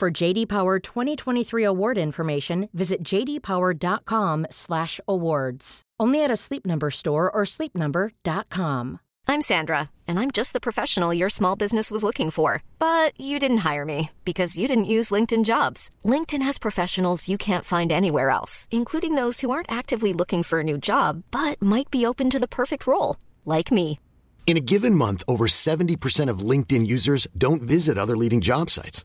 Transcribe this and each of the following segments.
For JD Power 2023 award information, visit jdpower.com/awards. Only at a Sleep Number store or sleepnumber.com. I'm Sandra, and I'm just the professional your small business was looking for. But you didn't hire me because you didn't use LinkedIn Jobs. LinkedIn has professionals you can't find anywhere else, including those who aren't actively looking for a new job but might be open to the perfect role, like me. In a given month, over 70% of LinkedIn users don't visit other leading job sites.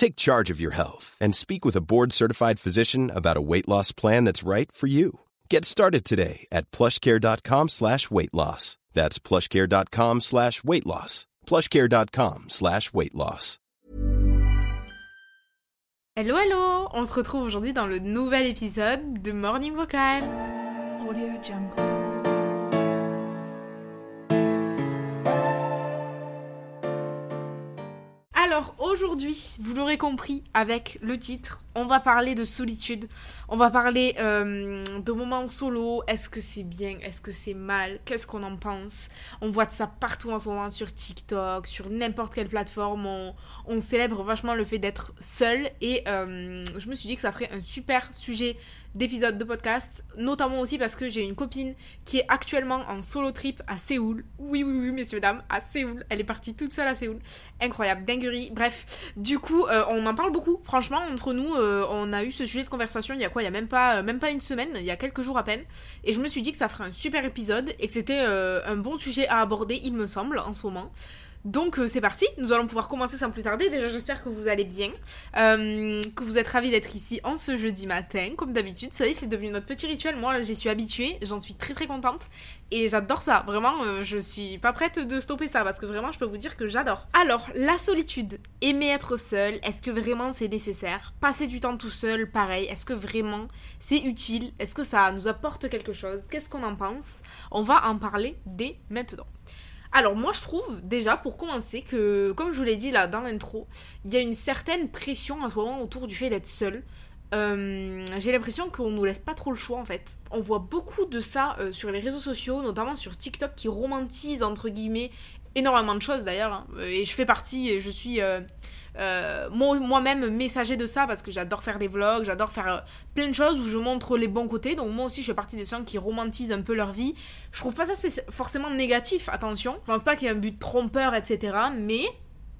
Take charge of your health and speak with a board-certified physician about a weight loss plan that's right for you. Get started today at plushcare.com slash weight loss. That's plushcare.com slash weight loss. plushcare.com slash weight loss. Hello, hello On se retrouve aujourd'hui dans le nouvel épisode de Morning Vocal. Audio Jungle. Alors aujourd'hui, vous l'aurez compris avec le titre, on va parler de solitude, on va parler euh, de moments solo, est-ce que c'est bien, est-ce que c'est mal, qu'est-ce qu'on en pense? On voit de ça partout en ce moment sur TikTok, sur n'importe quelle plateforme, on, célèbre vachement le fait d'être seul et euh, je me suis dit que ça ferait un super sujet d'épisodes de podcast, notamment aussi parce que j'ai une copine qui est actuellement en solo trip à Séoul. Oui, oui, oui, messieurs, dames, à Séoul. Elle est partie toute seule à Séoul. Incroyable, dinguerie. Bref, du coup, euh, on en parle beaucoup. Franchement, entre nous, euh, on a eu ce sujet de conversation il y a quoi Il y a même pas, euh, même pas une semaine, il y a quelques jours à peine. Et je me suis dit que ça ferait un super épisode et que c'était un bon sujet à aborder, il me semble, en ce moment. Donc euh, c'est parti, nous allons pouvoir commencer sans plus tarder. Déjà j'espère que vous allez bien, euh, que vous êtes ravis d'être ici en ce jeudi matin, comme d'habitude. Ça y est, c'est devenu notre petit rituel. Moi j'y suis habituée, j'en suis très très contente et j'adore ça. Vraiment, euh, je suis pas prête de stopper ça parce que vraiment je peux vous dire que j'adore. Alors, la solitude, aimer être seul, est-ce que vraiment c'est nécessaire? Passer du temps tout seul, pareil, est-ce que vraiment c'est utile? Est-ce que ça nous apporte quelque chose? Qu'est-ce qu'on en pense? On va en parler dès maintenant. Alors moi je trouve déjà pour commencer que comme je vous l'ai dit là dans l'intro, il y a une certaine pression en ce moment autour du fait d'être seul. Euh, j'ai l'impression qu'on nous laisse pas trop le choix en fait. On voit beaucoup de ça euh, sur les réseaux sociaux, notamment sur TikTok qui romantise entre guillemets énormément de choses d'ailleurs. hein. Et je fais partie, je suis euh, euh, moi- moi-même messager de ça parce que j'adore faire des vlogs, j'adore faire euh, plein de choses où je montre les bons côtés. Donc moi aussi je fais partie des gens qui romantisent un peu leur vie. Je trouve pas ça forcément négatif, attention. Je pense pas qu'il y ait un but trompeur, etc. Mais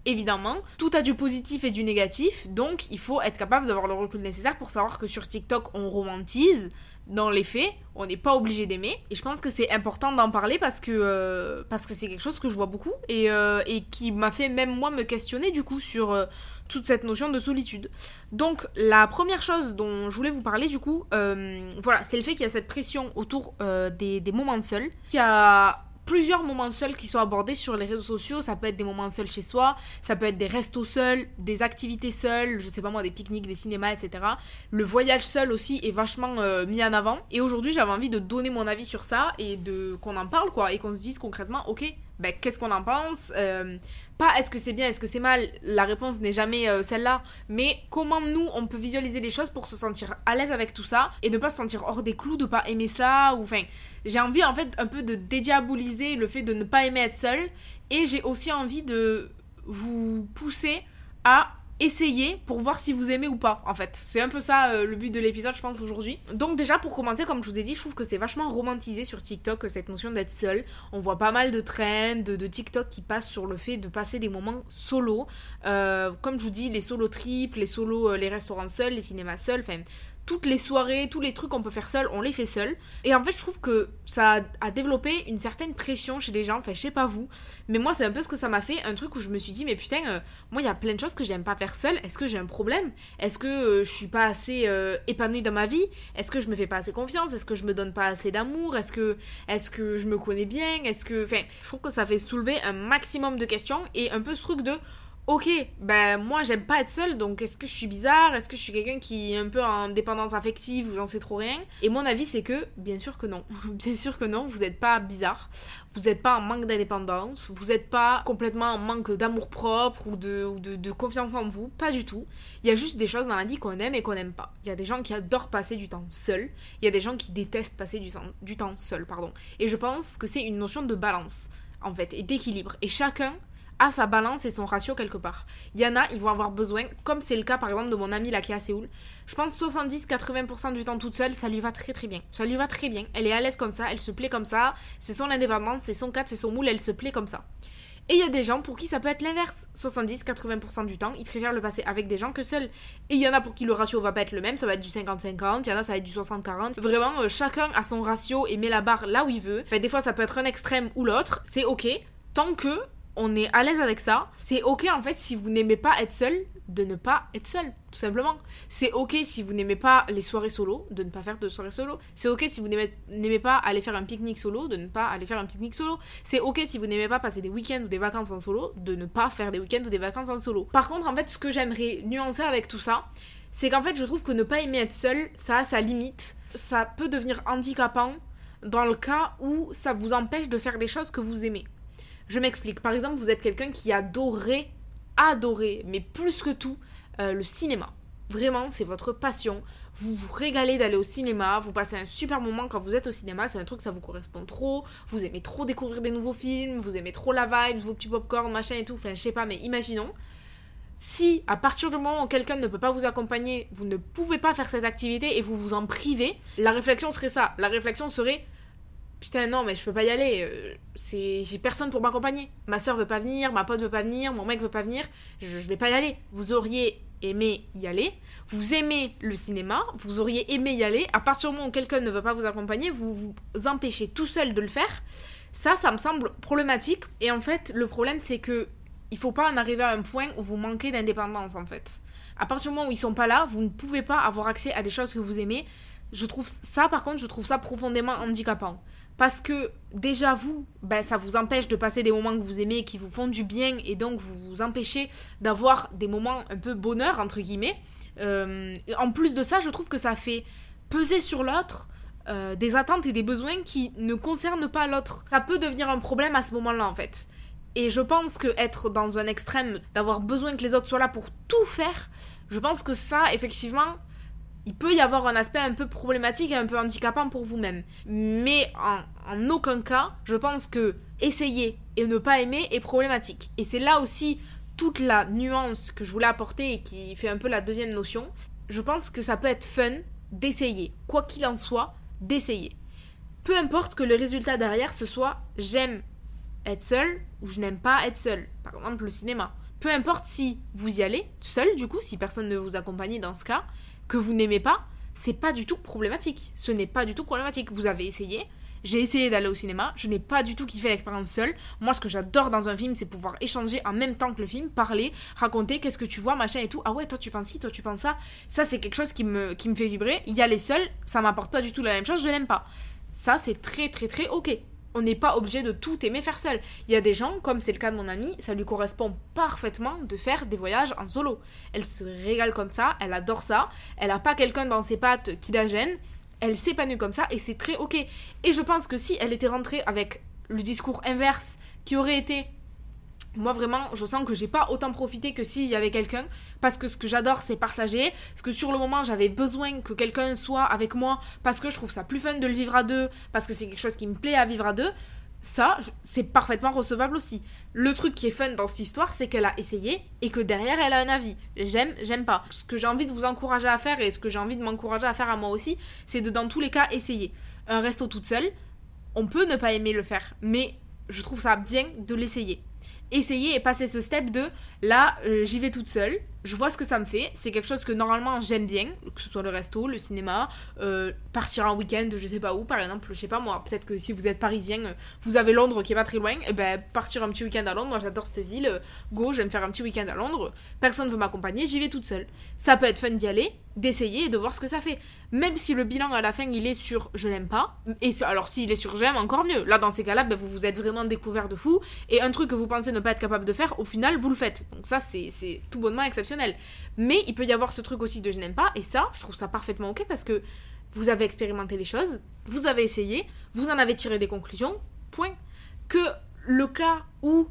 évidemment, tout a du positif et du négatif, donc il faut être capable d'avoir le recul nécessaire pour savoir que sur TikTok on romantise. Dans les faits, on n'est pas obligé d'aimer. Et je pense que c'est important d'en parler parce que euh, parce que c'est quelque chose que je vois beaucoup et, euh, et qui m'a fait même moi me questionner du coup sur euh, toute cette notion de solitude. Donc la première chose dont je voulais vous parler du coup, voilà, c'est le fait qu'il y a cette pression autour des, des moments seuls. Y a plusieurs moments seuls qui sont abordés sur les réseaux sociaux. Ça peut être des moments seuls chez soi, ça peut être des restos seuls, des activités seules, je sais pas moi, des pique-niques, des cinémas, etc. Le voyage seul aussi est vachement euh, mis en avant. Et aujourd'hui, j'avais envie de donner mon avis sur ça et de qu'on en parle quoi, et qu'on se dise concrètement, ok, ben qu'est-ce qu'on en pense? Euh, Pas est-ce que c'est bien, est-ce que c'est mal? La réponse n'est jamais euh, celle-là. Mais comment nous, on peut visualiser les choses pour se sentir à l'aise avec tout ça et ne pas se sentir hors des clous, de pas aimer ça ou enfin j'ai envie en fait un peu de dédiaboliser le fait de ne pas aimer être seul et j'ai aussi envie de vous pousser à essayer pour voir si vous aimez ou pas en fait. C'est un peu ça euh, le but de l'épisode je pense aujourd'hui. Donc déjà pour commencer comme je vous ai dit je trouve que c'est vachement romantisé sur TikTok cette notion d'être seul. On voit pas mal de trends, de, de TikTok qui passent sur le fait de passer des moments solo. Euh, comme je vous dis les solo trips, les solos, euh, les restaurants seuls, les cinémas seuls, enfin toutes les soirées, tous les trucs qu'on peut faire seul, on les fait seul. Et en fait, je trouve que ça a, développé une certaine pression chez les gens. Enfin, je sais pas vous, mais moi, c'est un peu ce que ça m'a fait. Un truc où je me suis dit, mais putain, euh, moi, il y a plein de choses que j'aime pas faire seul. Est-ce que j'ai un problème? Est-ce que euh, je suis pas assez euh, épanouie dans ma vie? Est-ce que je me fais pas assez confiance? Est-ce que je me donne pas assez d'amour? Est-ce que, est que je me connais bien? Est-ce que. Enfin, je trouve que ça fait soulever un maximum de questions et un peu ce truc de ok, ben moi j'aime pas être seule, donc est-ce que je suis bizarre? Est-ce que je suis quelqu'un qui est un peu en dépendance affective ou j'en sais trop rien? Et mon avis c'est que, bien sûr que non. bien sûr que non, vous êtes pas bizarre. Vous n'êtes pas en manque d'indépendance, vous n'êtes pas complètement en manque d'amour propre ou, de, de, confiance en vous, pas du tout. Il y a juste des choses dans la vie qu'on aime et qu'on n'aime pas. Il y a des gens qui adorent passer du temps seul, il y a des gens qui détestent passer du, du temps seul, pardon. Et je pense que c'est une notion de balance, en fait, et d'équilibre. Et chacun a sa balance et son ratio quelque part. Il y en a, ils vont avoir besoin, comme c'est le cas par exemple de mon amie là qui est à Séoul. Je pense 70-80% du temps toute seule, ça lui va très très bien. Ça lui va très bien. Elle est à l'aise comme ça, elle se plaît comme ça. C'est son indépendance, c'est son cadre, c'est son moule, elle se plaît comme ça. Et il y a des gens pour qui ça peut être l'inverse. 70-80% du temps, ils préfèrent le passer avec des gens que seuls. Et il y en a pour qui le ratio va pas être le même, ça va être du 50-50, il y en a ça va être du 60-40. Vraiment, euh, chacun a son ratio et met la barre là où il veut. Enfin, des fois ça peut être un extrême ou l'autre, c'est ok. Tant que on est à l'aise avec ça. C'est ok en fait si vous n'aimez pas être seul, de ne pas être seul, tout simplement. C'est ok si vous n'aimez pas les soirées solo, de ne pas faire de soirées solo. C'est ok si vous n'aimez pas aller faire un pique-nique solo, de ne pas aller faire un pique-nique solo. C'est ok si vous n'aimez pas passer des week-ends ou des vacances en solo, de ne pas faire des week-ends ou des vacances en solo. Par contre, en fait, ce que j'aimerais nuancer avec tout ça, c'est qu'en fait, je trouve que ne pas aimer être seul, ça a sa limite. Ça peut devenir handicapant dans le cas où ça vous empêche de faire des choses que vous aimez. Je m'explique. Par exemple, vous êtes quelqu'un qui adorait, adorait, mais plus que tout, euh, le cinéma. Vraiment, c'est votre passion. Vous vous régalez d'aller au cinéma, vous passez un super moment quand vous êtes au cinéma, c'est un truc, ça vous correspond trop, vous aimez trop découvrir des nouveaux films, vous aimez trop la vibe, vos petits popcorn, machin et tout, enfin je sais pas, mais imaginons, si à partir du moment où quelqu'un ne peut pas vous accompagner, vous ne pouvez pas faire cette activité et vous vous en privez, la réflexion serait ça, la réflexion serait putain non mais je peux pas y aller euh, c'est j'ai personne pour m'accompagner. Ma soeur veut pas venir ma pote veut pas venir mon mec veut pas venir je, je vais pas y aller. Vous auriez aimé y aller vous aimez le cinéma vous auriez aimé y aller à partir du moment où quelqu'un ne veut pas vous accompagner vous vous empêchez tout seul de le faire. Ça ça me semble problématique et en fait le problème c'est que il faut pas en arriver à un point où vous manquez d'indépendance en fait. À partir du moment où ils sont pas là vous ne pouvez pas avoir accès à des choses que vous aimez. Je trouve ça par contre je trouve ça profondément handicapant parce que déjà vous, ben, ça vous empêche de passer des moments que vous aimez, qui vous font du bien, et donc vous vous empêchez d'avoir des moments un peu bonheur, entre guillemets. Euh, en plus de ça, je trouve que ça fait peser sur l'autre euh, des attentes et des besoins qui ne concernent pas l'autre. Ça peut devenir un problème à ce moment-là, en fait. Et je pense que être dans un extrême, d'avoir besoin que les autres soient là pour tout faire, je pense que ça, effectivement, il peut y avoir un aspect un peu problématique et un peu handicapant pour vous-même. Mais en, aucun cas, je pense que essayer et ne pas aimer est problématique. Et c'est là aussi toute la nuance que je voulais apporter et qui fait un peu la deuxième notion. Je pense que ça peut être fun d'essayer, quoi qu'il en soit, d'essayer. Peu importe que le résultat derrière ce soit j'aime être seul ou je n'aime pas être seul. Par exemple le cinéma. Peu importe si vous y allez seul du coup, si personne ne vous accompagne dans ce cas, que vous n'aimez pas, c'est pas du tout problématique. Ce n'est pas du tout problématique. Vous avez essayé. J'ai essayé d'aller au cinéma, je n'ai pas du tout kiffé l'expérience seule. Moi, ce que j'adore dans un film, c'est pouvoir échanger en même temps que le film, parler, raconter qu'est-ce que tu vois, machin et tout. Ah ouais, toi tu penses ci, toi tu penses ça. Ça, c'est quelque chose qui me, qui me fait vibrer. Y aller seul, ça m'apporte pas du tout la même chose, je l'aime pas. Ça, c'est très très très ok on n'est pas obligé de tout aimer faire seul. Il y a des gens, comme c'est le cas de mon amie, ça lui correspond parfaitement de faire des voyages en solo. Elle se régale comme ça, elle adore ça, elle n'a pas quelqu'un dans ses pattes qui la gêne, elle s'épanouit comme ça et c'est très ok. Et je pense que si elle était rentrée avec le discours inverse qui aurait été moi vraiment, je sens que j'ai pas autant profité que s'il y avait quelqu'un parce que ce que j'adore c'est partager, parce que sur le moment j'avais besoin que quelqu'un soit avec moi parce que je trouve ça plus fun de le vivre à deux, parce que c'est quelque chose qui me plaît à vivre à deux. Ça, c'est parfaitement recevable aussi. Le truc qui est fun dans cette histoire, c'est qu'elle a essayé et que derrière elle a un avis. J'aime, j'aime pas. Ce que j'ai envie de vous encourager à faire et ce que j'ai envie de m'encourager à faire à moi aussi, c'est de dans tous les cas essayer. Un resto toute seule, on peut ne pas aimer le faire, mais je trouve ça bien de l'essayer essayer et passer ce step de là, euh, j'y vais toute seule, je vois ce que ça me fait. C'est quelque chose que normalement j'aime bien, que ce soit le resto, le cinéma, euh, partir en week-end, je sais pas où, par exemple, je sais pas moi. Peut-être que si vous êtes parisien, euh, vous avez Londres qui est pas très loin, et ben partir un petit week-end à Londres. Moi j'adore cette ville. euh, Go, je vais me faire un petit week-end à Londres. Personne veut m'accompagner, j'y vais toute seule. Ça peut être fun d'y aller, d'essayer et de voir ce que ça fait. Même si le bilan à la fin il est sur je l'aime pas, et alors s'il est sur j'aime, encore mieux. Là dans ces cas-là, ben, vous vous êtes vraiment découvert de fou, et un truc que vous pensez ne pas être capable de faire, au final vous le faites. Donc ça c'est tout bonnement exceptionnel. Mais il peut y avoir ce truc aussi de je n'aime pas, et ça, je trouve ça parfaitement ok parce que vous avez expérimenté les choses, vous avez essayé, vous en avez tiré des conclusions, point. Que le cas où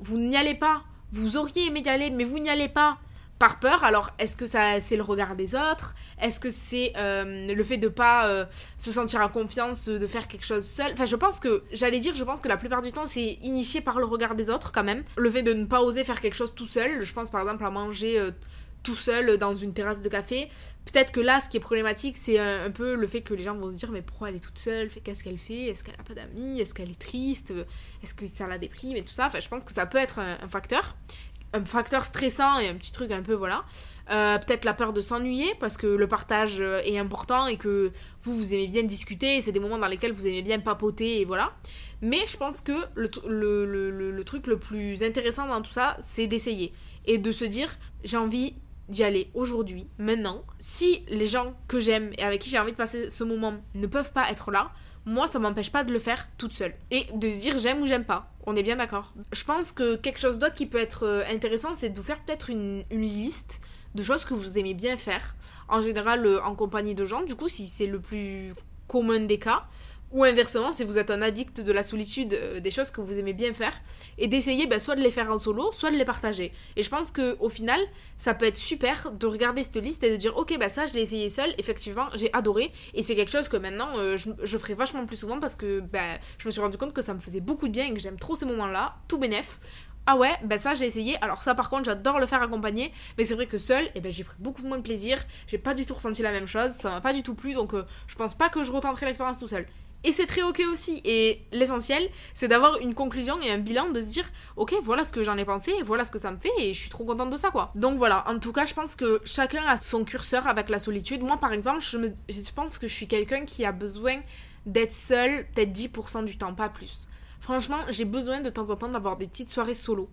vous n'y allez pas, vous auriez aimé y aller, mais vous n'y allez pas par peur, alors est-ce que ça c'est le regard des autres? Est-ce que c'est euh, le fait de pas euh, se sentir en confiance de faire quelque chose seul? Enfin, je pense que, j'allais dire, je pense que la plupart du temps c'est initié par le regard des autres quand même. Le fait de ne pas oser faire quelque chose tout seul, je pense par exemple à manger euh, tout seul dans une terrasse de café. Peut-être que là, ce qui est problématique, c'est un, peu le fait que les gens vont se dire mais pourquoi elle est toute seule? Qu'est-ce qu'elle fait? Est-ce qu'elle a pas d'amis? Est-ce qu'elle est triste? Est-ce que ça la déprime et tout ça? Enfin, je pense que ça peut être un facteur, un facteur stressant et un petit truc un peu voilà. Euh, peut-être la peur de s'ennuyer parce que le partage euh, est important et que vous vous aimez bien discuter et c'est des moments dans lesquels vous aimez bien papoter et voilà. Mais je pense que le, le- le- le truc le plus intéressant dans tout ça, c'est d'essayer et de se dire j'ai envie d'y aller aujourd'hui, maintenant. Si les gens que j'aime et avec qui j'ai envie de passer ce moment ne peuvent pas être là, moi ça m'empêche pas de le faire toute seule et de se dire j'aime ou j'aime pas. On est bien d'accord. Je pense que quelque chose d'autre qui peut être euh, intéressant, c'est de vous faire peut-être une, liste de choses que vous aimez bien faire. En général, euh, en compagnie de gens, du coup, si c'est le plus commun des cas. Ou inversement, si vous êtes un addict de la solitude, euh, des choses que vous aimez bien faire, et d'essayer bah, soit de les faire en solo, soit de les partager. Et je pense que au final, ça peut être super de regarder cette liste et de dire ok bah ça je l'ai essayé seul, effectivement j'ai adoré, et c'est quelque chose que maintenant euh, je, je ferai vachement plus souvent parce que bah, je me suis rendu compte que ça me faisait beaucoup de bien et que j'aime trop ces moments-là, tout bénef. Ah ouais, bah ça j'ai essayé. Alors ça par contre j'adore le faire accompagné, mais c'est vrai que seul, eh ben j'ai pris beaucoup moins de plaisir. J'ai pas du tout ressenti la même chose, ça m'a pas du tout plu, donc euh, je pense pas que je retenterai l'expérience tout seul. Et c'est très ok aussi. Et l'essentiel, c'est d'avoir une conclusion et un bilan, de se dire, ok, voilà ce que j'en ai pensé, voilà ce que ça me fait, et je suis trop contente de ça, quoi. Donc voilà, en tout cas, je pense que chacun a son curseur avec la solitude. Moi, par exemple, je, pense que je suis quelqu'un qui a besoin d'être seul peut-être 10% du temps, pas plus. Franchement, j'ai besoin de temps en temps d'avoir des petites soirées solo.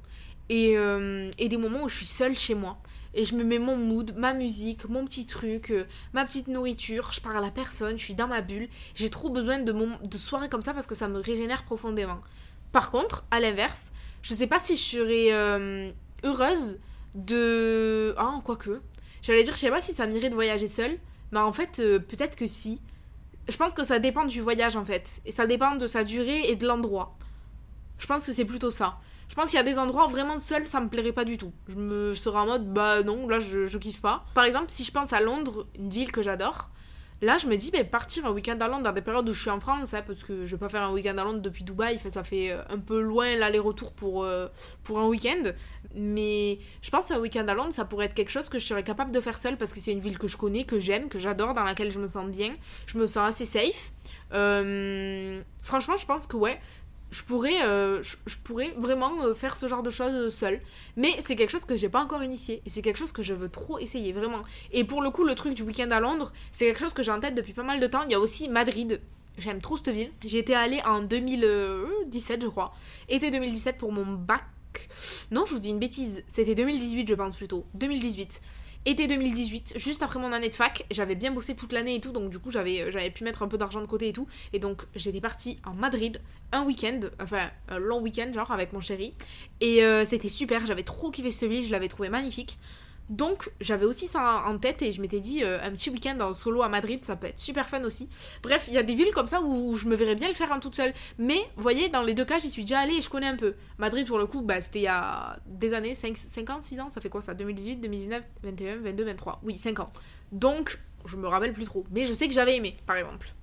Et, euh, et des moments où je suis seule chez moi. Et je me mets mon mood, ma musique, mon petit truc, euh, ma petite nourriture, je parle à personne, je suis dans ma bulle. J'ai trop besoin de, mom- de soirées comme ça parce que ça me régénère profondément. Par contre, à l'inverse, je sais pas si je serais euh, heureuse de... Ah, quoique. J'allais dire, je sais pas si ça m'irait de voyager seule. Mais en fait, euh, peut-être que si. Je pense que ça dépend du voyage en fait. Et ça dépend de sa durée et de l'endroit. Je pense que c'est plutôt ça. Je pense qu'il y a des endroits vraiment seul ça me plairait pas du tout. Je, serais en mode bah non, là je, kiffe pas. Par exemple, si je pense à Londres, une ville que j'adore, là je me dis bah, partir un week-end à Londres dans des périodes où je suis en France, hein, parce que je vais pas faire un week-end à Londres depuis Dubaï, ça fait euh, un peu loin l'aller-retour pour, euh, pour un week-end. Mais je pense qu'un week-end à Londres ça pourrait être quelque chose que je serais capable de faire seule parce que c'est une ville que je connais, que j'aime, que j'adore, dans laquelle je me sens bien, je me sens assez safe. Euh, franchement, je pense que ouais je pourrais, euh, je, pourrais vraiment euh, faire ce genre de choses seule. Mais c'est quelque chose que j'ai pas encore initié. Et c'est quelque chose que je veux trop essayer, vraiment. Et pour le coup, le truc du week-end à Londres, c'est quelque chose que j'ai en tête depuis pas mal de temps. Il y a aussi Madrid. J'aime trop cette ville. J'y étais allée en 2017, je crois. Été 2017 pour mon bac. Non, je vous dis une bêtise. C'était 2018, je pense plutôt. 2018. Été 2018, juste après mon année de fac, j'avais bien bossé toute l'année et tout, donc du coup j'avais euh, j'avais pu mettre un peu d'argent de côté et tout. Et donc j'étais partie en Madrid un week-end, enfin un long week-end genre avec mon chéri. Et euh, c'était super, j'avais trop kiffé cette ville, je l'avais trouvé magnifique. Donc j'avais aussi ça en tête et je m'étais dit euh, un petit week-end en solo à Madrid, ça peut être super fun aussi. Bref, il y a des villes comme ça où je me verrais bien le faire en toute seule. Mais voyez, dans les deux cas, j'y suis déjà allée et je connais un peu. Madrid pour le coup, bah, c'était il y a des années, 5, 50, 6 ans, ça fait quoi ça 2018, 2019, 21, 22, 23. Oui, 5 ans. Donc je me rappelle plus trop. Mais je sais que j'avais aimé, par exemple.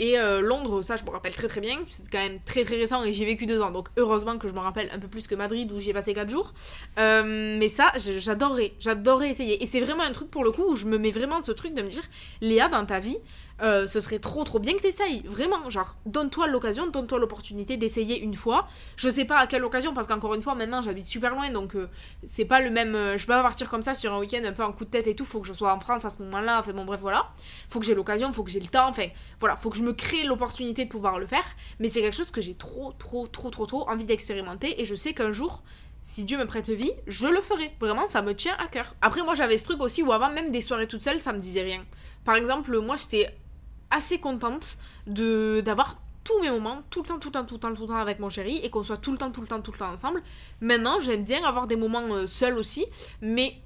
Et euh, Londres, ça je me rappelle très très bien, c'est quand même très très récent et j'y ai vécu deux ans, donc heureusement que je me rappelle un peu plus que Madrid où j'y ai passé quatre jours. Euh, mais ça, j'adorerais, j'adorerais essayer. Et c'est vraiment un truc pour le coup où je me mets vraiment ce truc de me dire, Léa, dans ta vie, euh, ce serait trop trop bien que t'essayes. Vraiment, genre, donne-toi l'occasion, donne-toi l'opportunité d'essayer une fois. Je sais pas à quelle occasion, parce qu'encore une fois, maintenant j'habite super loin, donc euh, c'est pas le même. euh, je peux pas partir comme ça sur un week-end un peu en coup de tête et tout. Faut que je sois en France à ce moment-là. Enfin bon, bref, voilà. Faut que j'ai l'occasion, faut que j'ai le temps. Enfin, voilà, faut que je me crée l'opportunité de pouvoir le faire. Mais c'est quelque chose que j'ai trop, trop, trop, trop, trop envie d'expérimenter. Et je sais qu'un jour, si Dieu me prête vie, je le ferai. Vraiment, ça me tient à cœur. Après, moi, j'avais ce truc aussi où avant même des soirées toutes seules, ça me disait rien. Par exemple, moi, j'étais assez contente de d'avoir tous mes moments, tout le temps, tout le temps, tout le temps, tout le temps avec mon chéri et qu'on soit tout le temps, tout le temps, tout le temps ensemble. Maintenant, j'aime bien avoir des moments euh, seuls aussi, mais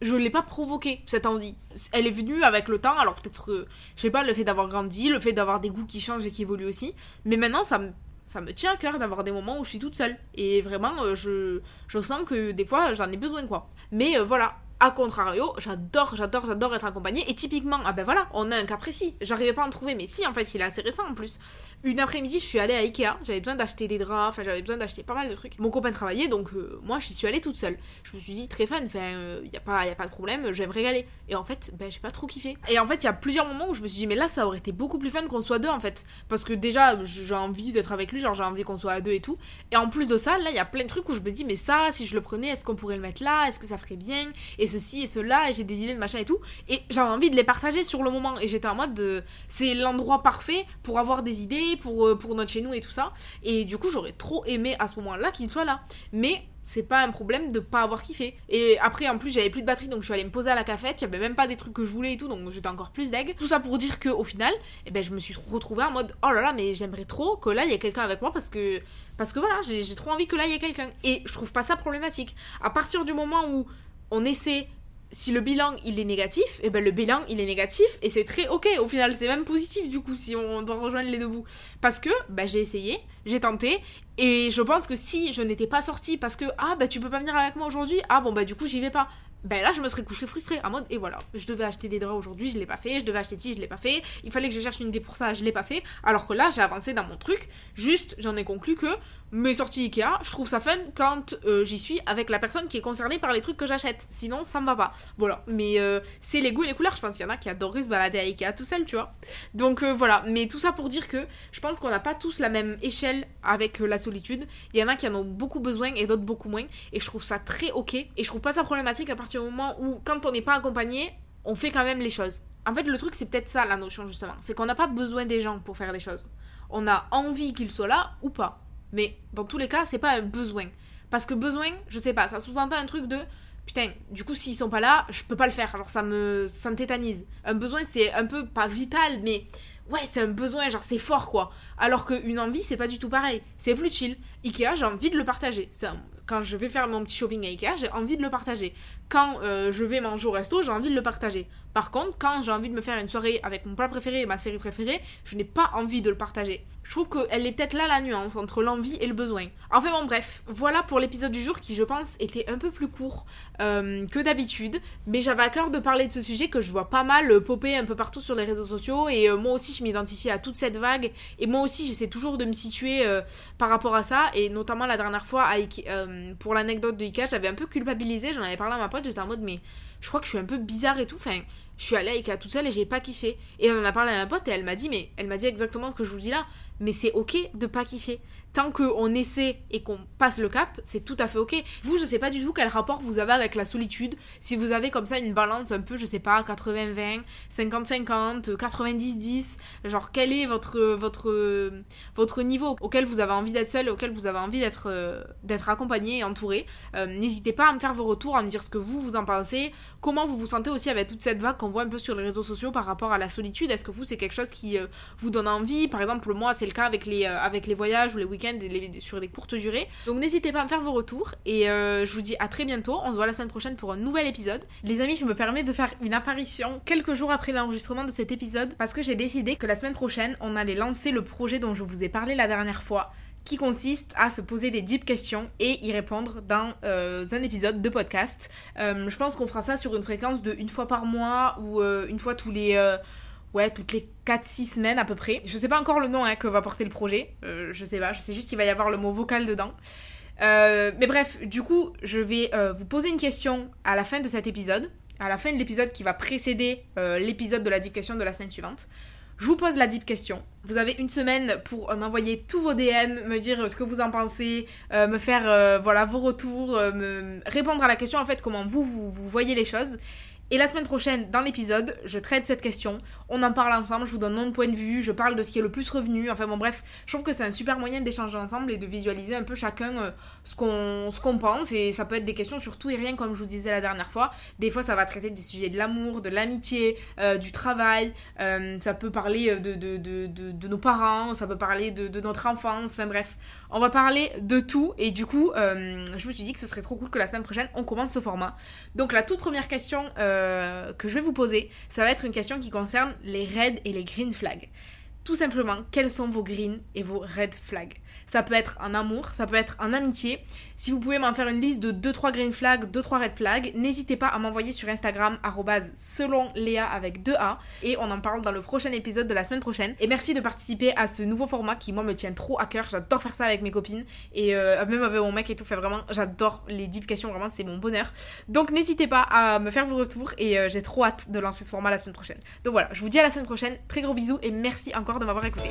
je l'ai pas provoqué cette envie. Elle est venue avec le temps, alors peut-être, euh, je sais pas, le fait d'avoir grandi, le fait d'avoir des goûts qui changent et qui évoluent aussi. Mais maintenant, ça me, ça me tient à cœur d'avoir des moments où je suis toute seule. Et vraiment, euh, je, je sens que des fois, j'en ai besoin, quoi. Mais euh, voilà. A contrario, j'adore, j'adore, j'adore être accompagnée. Et typiquement, ah ben voilà, on a un cas précis. J'arrivais pas à en trouver, mais si, en fait, il est assez récent en plus. Une après-midi, je suis allée à Ikea. J'avais besoin d'acheter des draps, enfin, j'avais besoin d'acheter pas mal de trucs. Mon copain travaillait, donc euh, moi, j'y suis allée toute seule. Je me suis dit, très fun, enfin, il y, a pas, y a pas de problème, je vais me régaler. Et en fait, ben, j'ai pas trop kiffé. Et en fait, il y a plusieurs moments où je me suis dit, mais là, ça aurait été beaucoup plus fun qu'on soit deux, en fait. Parce que déjà, j'ai envie d'être avec lui, genre, j'ai envie qu'on soit à deux et tout. Et en plus de ça, là, il y a plein de trucs où je me dis, mais ça, si je le prenais, est-ce qu'on pourrait le mettre là? Est-ce que ça ferait bien? Ceci et cela, et j'ai des idées de machin et tout. Et j'avais envie de les partager sur le moment. Et j'étais en mode, de... c'est l'endroit parfait pour avoir des idées, pour, euh, pour notre chez nous et tout ça. Et du coup, j'aurais trop aimé à ce moment-là qu'il soit là. Mais c'est pas un problème de pas avoir kiffé. Et après, en plus, j'avais plus de batterie, donc je suis allée me poser à la cafette. Il y avait même pas des trucs que je voulais et tout, donc j'étais encore plus deg. Tout ça pour dire que au final, eh ben, je me suis retrouvée en mode oh là là, mais j'aimerais trop que là il y ait quelqu'un avec moi parce que parce que voilà, j'ai trop envie que là il y ait quelqu'un. Et je trouve pas ça problématique. À partir du moment où on essaie si le bilan il est négatif, et ben le bilan il est négatif et c'est très ok au final, c'est même positif du coup si on doit rejoindre les deux bouts. Parce que bah, j'ai essayé, j'ai tenté et je pense que si je n'étais pas sortie parce que ah bah tu peux pas venir avec moi aujourd'hui, ah bon bah du coup j'y vais pas. Ben là je me serais couchée frustrée en mode et voilà, je devais acheter des draps aujourd'hui, je l'ai pas fait, je devais acheter ci, je l'ai pas fait, il fallait que je cherche une idée pour ça, je l'ai pas fait, alors que là j'ai avancé dans mon truc, juste j'en ai conclu que mes sorties Ikea, je trouve ça fun quand euh, j'y suis avec la personne qui est concernée par les trucs que j'achète. Sinon, ça me va pas. Voilà. Mais euh, c'est les goûts et les couleurs. Je pense qu'il y en a qui adoreraient se balader à Ikea tout seul, tu vois. Donc euh, voilà. Mais tout ça pour dire que je pense qu'on n'a pas tous la même échelle avec la solitude. Il y en a qui en ont beaucoup besoin et d'autres beaucoup moins. Et je trouve ça très ok. Et je trouve pas ça problématique à partir du moment où, quand on n'est pas accompagné, on fait quand même les choses. En fait, le truc, c'est peut-être ça la notion justement. C'est qu'on n'a pas besoin des gens pour faire les choses. On a envie qu'ils soient là ou pas. Mais dans tous les cas, c'est pas un besoin. Parce que besoin, je sais pas, ça sous-entend un truc de putain, du coup, s'ils sont pas là, je peux pas le faire. Genre, ça me, ça me tétanise. Un besoin, c'est un peu pas vital, mais ouais, c'est un besoin, genre, c'est fort quoi. Alors qu'une envie, c'est pas du tout pareil. C'est plus chill. Ikea, j'ai envie de le partager. Quand je vais faire mon petit shopping à Ikea, j'ai envie de le partager. Quand euh, je vais manger au resto, j'ai envie de le partager. Par contre, quand j'ai envie de me faire une soirée avec mon plat préféré et ma série préférée, je n'ai pas envie de le partager. Je trouve qu'elle est peut-être là la nuance entre l'envie et le besoin. Enfin bon, bref, voilà pour l'épisode du jour qui, je pense, était un peu plus court euh, que d'habitude. Mais j'avais à cœur de parler de ce sujet que je vois pas mal popper un peu partout sur les réseaux sociaux. Et euh, moi aussi, je m'identifie à toute cette vague. Et j'essaie toujours de me situer euh, par rapport à ça. Et notamment la dernière fois, euh, pour l'anecdote de Ikea, j'avais un peu culpabilisé. J'en avais parlé à ma pote, j'étais en mode, mais je crois que je suis un peu bizarre et tout. Enfin, je suis allée à Ikea toute seule et j'ai pas kiffé. Et on en a parlé à ma pote et elle m'a dit, mais elle m'a dit exactement ce que je vous dis là. Mais c'est ok de pas kiffer. Tant qu'on essaie et qu'on passe le cap, c'est tout à fait ok. Vous, je sais pas du tout quel rapport vous avez avec la solitude. Si vous avez comme ça une balance un peu, je sais pas, 80-20, 50-50, 90-10, genre quel est votre, votre, votre niveau auquel vous avez envie d'être seul et auquel vous avez envie d'être euh, d'être accompagné et entouré. Euh, N'hésitez pas à me faire vos retours, à me dire ce que vous, vous en pensez, comment vous vous sentez aussi avec toute cette vague qu'on voit un peu sur les réseaux sociaux par rapport à la solitude. Est-ce que vous, c'est quelque chose qui euh, vous donne envie? Par exemple, moi, c'est le cas avec les, avec les voyages ou les week-ends sur des courtes durées. Donc n'hésitez pas à me faire vos retours et euh, je vous dis à très bientôt. On se voit la semaine prochaine pour un nouvel épisode. Les amis, je me permets de faire une apparition quelques jours après l'enregistrement de cet épisode parce que j'ai décidé que la semaine prochaine, on allait lancer le projet dont je vous ai parlé la dernière fois qui consiste à se poser des deep questions et y répondre dans euh, un épisode de podcast. Euh, je pense qu'on fera ça sur une fréquence de une fois par mois ou une fois tous les... ouais, toutes les 4-6 semaines à peu près. Je sais pas encore le nom hein, que va porter le projet. Euh, je sais pas, je sais juste qu'il va y avoir le mot vocal dedans. Euh, mais bref, du coup, je vais euh, vous poser une question à la fin de cet épisode, à la fin de l'épisode qui va précéder euh, l'épisode de la dictation de la semaine suivante. Je vous pose la deep question. Vous avez une semaine pour m'envoyer tous vos DM, me dire ce que vous en pensez, me faire voilà vos retours, me répondre à la question en fait comment vous, vous voyez les choses. Et la semaine prochaine, dans l'épisode, je traite cette question. On en parle ensemble, je vous donne mon point de vue, je parle de ce qui est le plus revenu. Enfin bon, bref, je trouve que c'est un super moyen d'échanger ensemble et de visualiser un peu chacun euh, ce qu'on pense. Et ça peut être des questions sur tout et rien, comme je vous disais la dernière fois. Des fois, ça va traiter des sujets de l'amour, de l'amitié, euh, du travail. Euh, ça peut parler de, nos parents, ça peut parler de, notre enfance. Enfin bref, on va parler de tout. Et du coup, je me suis dit que ce serait trop cool que la semaine prochaine, on commence ce format. Donc la toute première question euh, que je vais vous poser, ça va être une question qui concerne les red et les green flags. Tout simplement, quels sont vos green et vos red flags? Ça peut être un amour, ça peut être un amitié. Si vous pouvez m'en faire une liste de 2-3 green flags, 2-3 red flags, n'hésitez pas à m'envoyer sur Instagram, selon Léa avec 2A. Et on en parle dans le prochain épisode de la semaine prochaine. Et merci de participer à ce nouveau format qui, moi, me tient trop à cœur. J'adore faire ça avec mes copines. Et euh, même avec mon mec et tout, fait vraiment, j'adore les deep questions, vraiment, c'est mon bonheur. Donc n'hésitez pas à me faire vos retours et euh, j'ai trop hâte de lancer ce format la semaine prochaine. Donc voilà, je vous dis à la semaine prochaine. Très gros bisous et merci encore de m'avoir écouté.